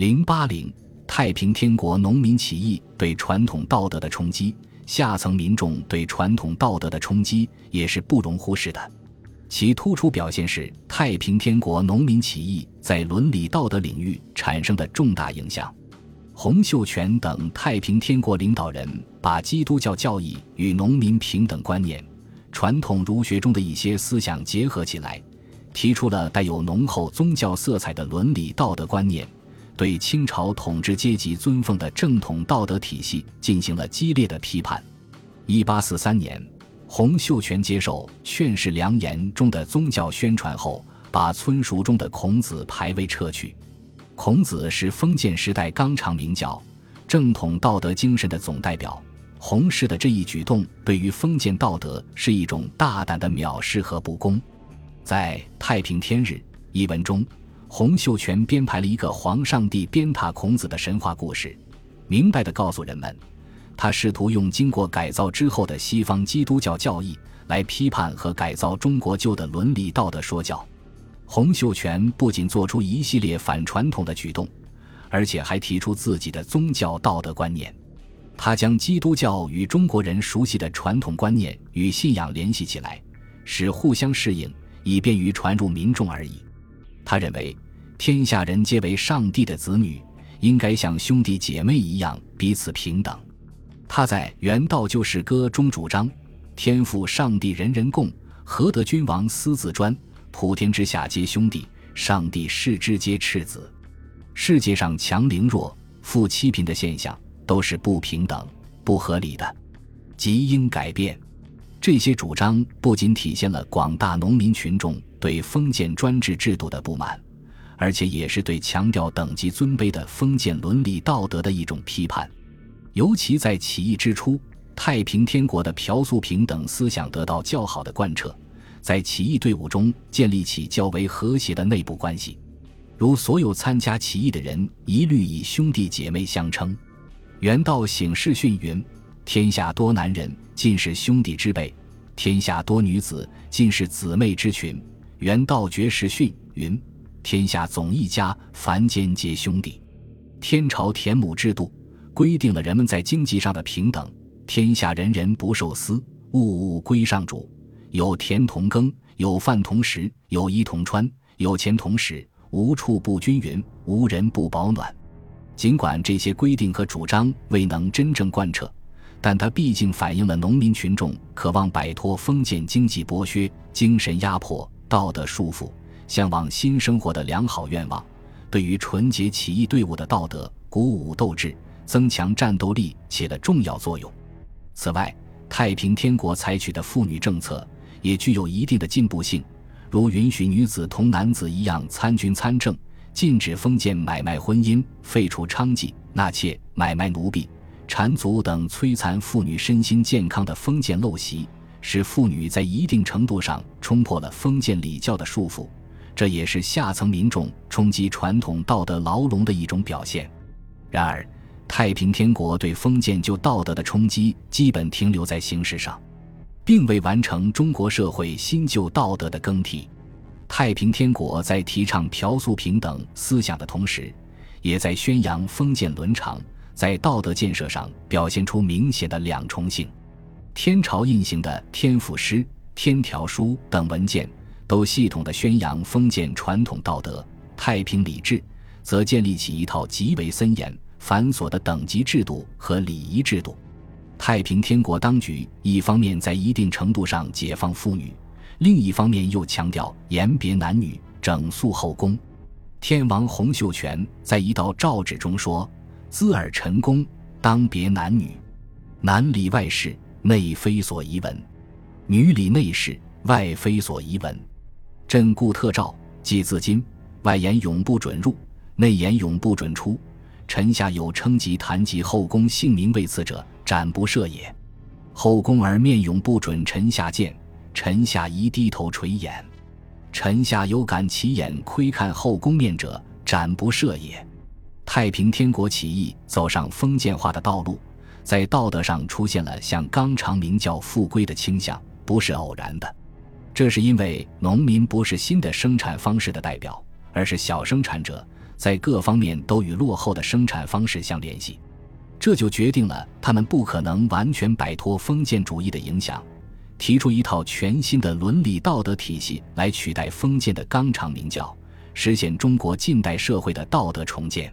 零八零太平天国农民起义对传统道德的冲击，下层民众对传统道德的冲击也是不容忽视的。其突出表现是太平天国农民起义在伦理道德领域产生的重大影响。洪秀全等太平天国领导人把基督教教义与农民平等观念、传统儒学中的一些思想结合起来，提出了带有浓厚宗教色彩的伦理道德观念，对清朝统治阶级尊奉的正统道德体系进行了激烈的批判。一八四三年。洪秀全接受《劝世良言》中的宗教宣传后，把村塾中的孔子牌位撤去。孔子是封建时代纲常名教、正统道德精神的总代表。洪氏的这一举动，对于封建道德是一种大胆的藐视和不公。在《太平天日》一文中，洪秀全编排了一个皇上帝鞭挞孔子的神话故事，明白地告诉人们。他试图用经过改造之后的西方基督教教义来批判和改造中国旧的伦理道德说教。洪秀全不仅做出一系列反传统的举动，而且还提出自己的宗教道德观念。他将基督教与中国人熟悉的传统观念与信仰联系起来，使互相适应，以便于传入民众而已。他认为，天下人皆为上帝的子女，应该像兄弟姐妹一样彼此平等。他在《原道救世歌》中主张：“天赋上帝人人共，何得君王私自专？普天之下皆兄弟，上帝视之皆赤子。世界上强凌弱、富欺贫的现象都是不平等、不合理的，即应改变。”这些主张不仅体现了广大农民群众对封建专制制度的不满，而且也是对强调等级尊卑的封建伦理道德的一种批判。尤其在起义之初，太平天国的朴素平等思想得到较好的贯彻，在起义队伍中建立起较为和谐的内部关系。如所有参加起义的人一律以兄弟姐妹相称。元道醒世训云：“天下多男人，尽是兄弟之辈；天下多女子，尽是姊妹之群。”元道绝时训云：“天下总一家，凡间皆兄弟。”天朝田亩制度。规定了人们在经济上的平等，天下人人不受私，物物归上主。有田同耕，有饭同食，有衣同穿，有钱同使，无处不均匀，无人不保暖。尽管这些规定和主张未能真正贯彻，但它毕竟反映了农民群众渴望摆脱封建经济剥削、精神压迫、道德束缚，向往新生活的良好愿望。对于纯洁起义队伍的道德鼓舞斗志。增强战斗力起了重要作用。此外，太平天国采取的妇女政策也具有一定的进步性，如允许女子同男子一样参军参政，禁止封建买卖婚姻，废除娼妓、纳妾、买卖奴婢、缠足等摧残妇女身心健康的封建陋习，使妇女在一定程度上冲破了封建礼教的束缚。这也是下层民众冲击传统道德牢笼的一种表现。然而，太平天国对封建旧道德的冲击基本停留在形式上，并未完成中国社会新旧道德的更替。太平天国在提倡朴素平等思想的同时，也在宣扬封建伦常，在道德建设上表现出明显的两重性。天朝印行的《天府诗》《天条书》等文件都系统地宣扬封建传统道德，太平礼制则建立起一套极为森严。繁琐的等级制度和礼仪制度，太平天国当局一方面在一定程度上解放妇女，另一方面又强调严别男女、整肃后宫。天王洪秀全在一道诏旨中说：“兹尔臣宫，当别男女，男里外事，内非所宜闻；女里内事，外非所宜闻。朕故特诏，即自今，外言永不准入，内言永不准出。”臣下有称及谈及后宫姓名未赐者，斩不赦也。后宫而面永不准臣下见，臣下宜低头垂眼。臣下有敢起眼窥看后宫面者，斩不赦也。太平天国起义走上封建化的道路，在道德上出现了向纲常名教复归的倾向，不是偶然的。这是因为农民不是新的生产方式的代表，而是小生产者。在各方面都与落后的生产方式相联系，这就决定了他们不可能完全摆脱封建主义的影响，提出一套全新的伦理道德体系来取代封建的纲常名教，实现中国近代社会的道德重建。